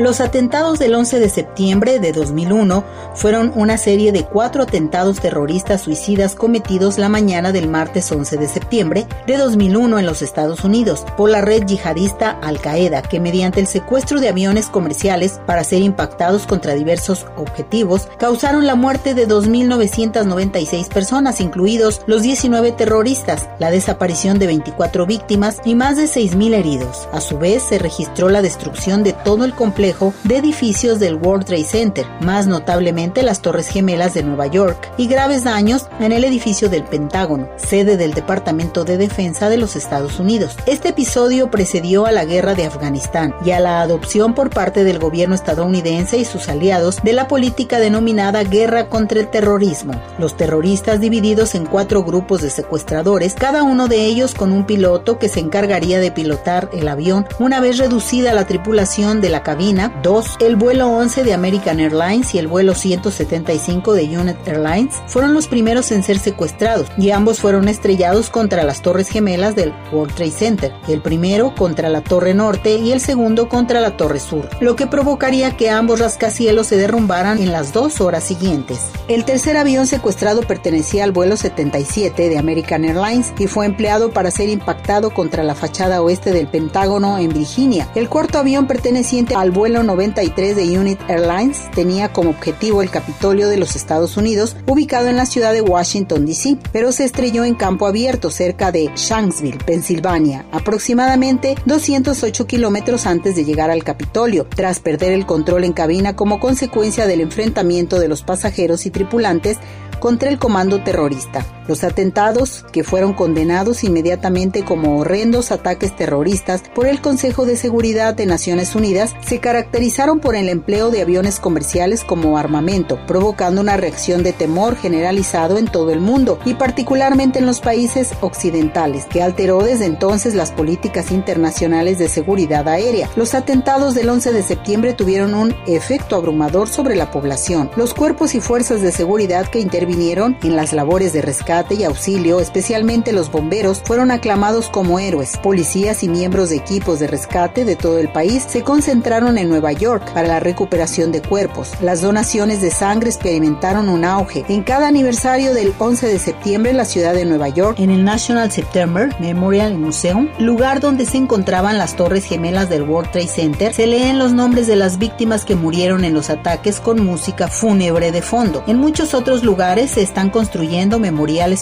Los atentados del 11 de septiembre de 2001 fueron una serie de cuatro atentados terroristas suicidas cometidos la mañana del martes 11 de septiembre de 2001 en los Estados Unidos por la red yihadista Al-Qaeda, que mediante el secuestro de aviones comerciales para ser impactados contra diversos objetivos causaron la muerte de 2.996 personas, incluidos los 19 terroristas, la desaparición de 24 víctimas y más de 6.000 heridos. A su vez, se registró la destrucción de todo el complejo de edificios del World Trade Center, más notablemente las Torres Gemelas de Nueva York, y graves daños en el edificio del Pentágono, sede del Departamento de Defensa de los Estados Unidos. Este episodio precedió a la guerra de Afganistán y a la adopción por parte del gobierno estadounidense y sus aliados de la política denominada guerra contra el terrorismo. Los terroristas divididos en cuatro grupos de secuestradores, cada uno de ellos con un piloto que se encargaría de pilotar el avión una vez reducida la tripulación de la cabina, dos, el vuelo 11 de American Airlines y el vuelo 175 de United Airlines fueron los primeros en ser secuestrados y ambos fueron estrellados contra las torres gemelas del World Trade Center, el primero contra la torre norte y el segundo contra la torre sur, lo que provocaría que ambos rascacielos se derrumbaran en las dos horas siguientes. El tercer avión secuestrado pertenecía al vuelo 77 de American Airlines y fue empleado para ser impactado contra la fachada oeste del Pentágono en Virginia. El cuarto avión perteneciente al vuelo 93 de Unit Airlines tenía como objetivo el Capitolio de los Estados Unidos, ubicado en la ciudad de Washington, D.C., pero se estrelló en campo abierto cerca de Shanksville, Pensilvania, aproximadamente 208 kilómetros antes de llegar al Capitolio, tras perder el control en cabina como consecuencia del enfrentamiento de los pasajeros y tripulantes contra el comando terrorista. Los atentados, que fueron condenados inmediatamente como horrendos ataques terroristas por el Consejo de Seguridad de Naciones Unidas, se caracterizaron por el empleo de aviones comerciales como armamento, provocando una reacción de temor generalizado en todo el mundo y particularmente en los países occidentales, que alteró desde entonces las políticas internacionales de seguridad aérea. Los atentados del 11 de septiembre tuvieron un efecto abrumador sobre la población. Los cuerpos y fuerzas de seguridad que intervinieron en las labores de rescate y auxilio, especialmente los bomberos, fueron aclamados como héroes. Policías y miembros de equipos de rescate de todo el país se concentraron en Nueva York para la recuperación de cuerpos. Las donaciones de sangre experimentaron un auge. En cada aniversario del 11 de septiembre en la ciudad de Nueva York, en el National September Memorial Museum, lugar donde se encontraban las torres gemelas del World Trade Center, se leen los nombres de las víctimas que murieron en los ataques con música fúnebre de fondo. En muchos otros lugares se están construyendo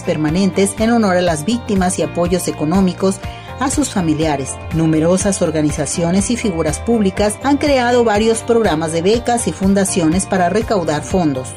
permanentes en honor a las víctimas y apoyos económicos a sus familiares. Numerosas organizaciones y figuras públicas han creado varios programas de becas y fundaciones para recaudar fondos.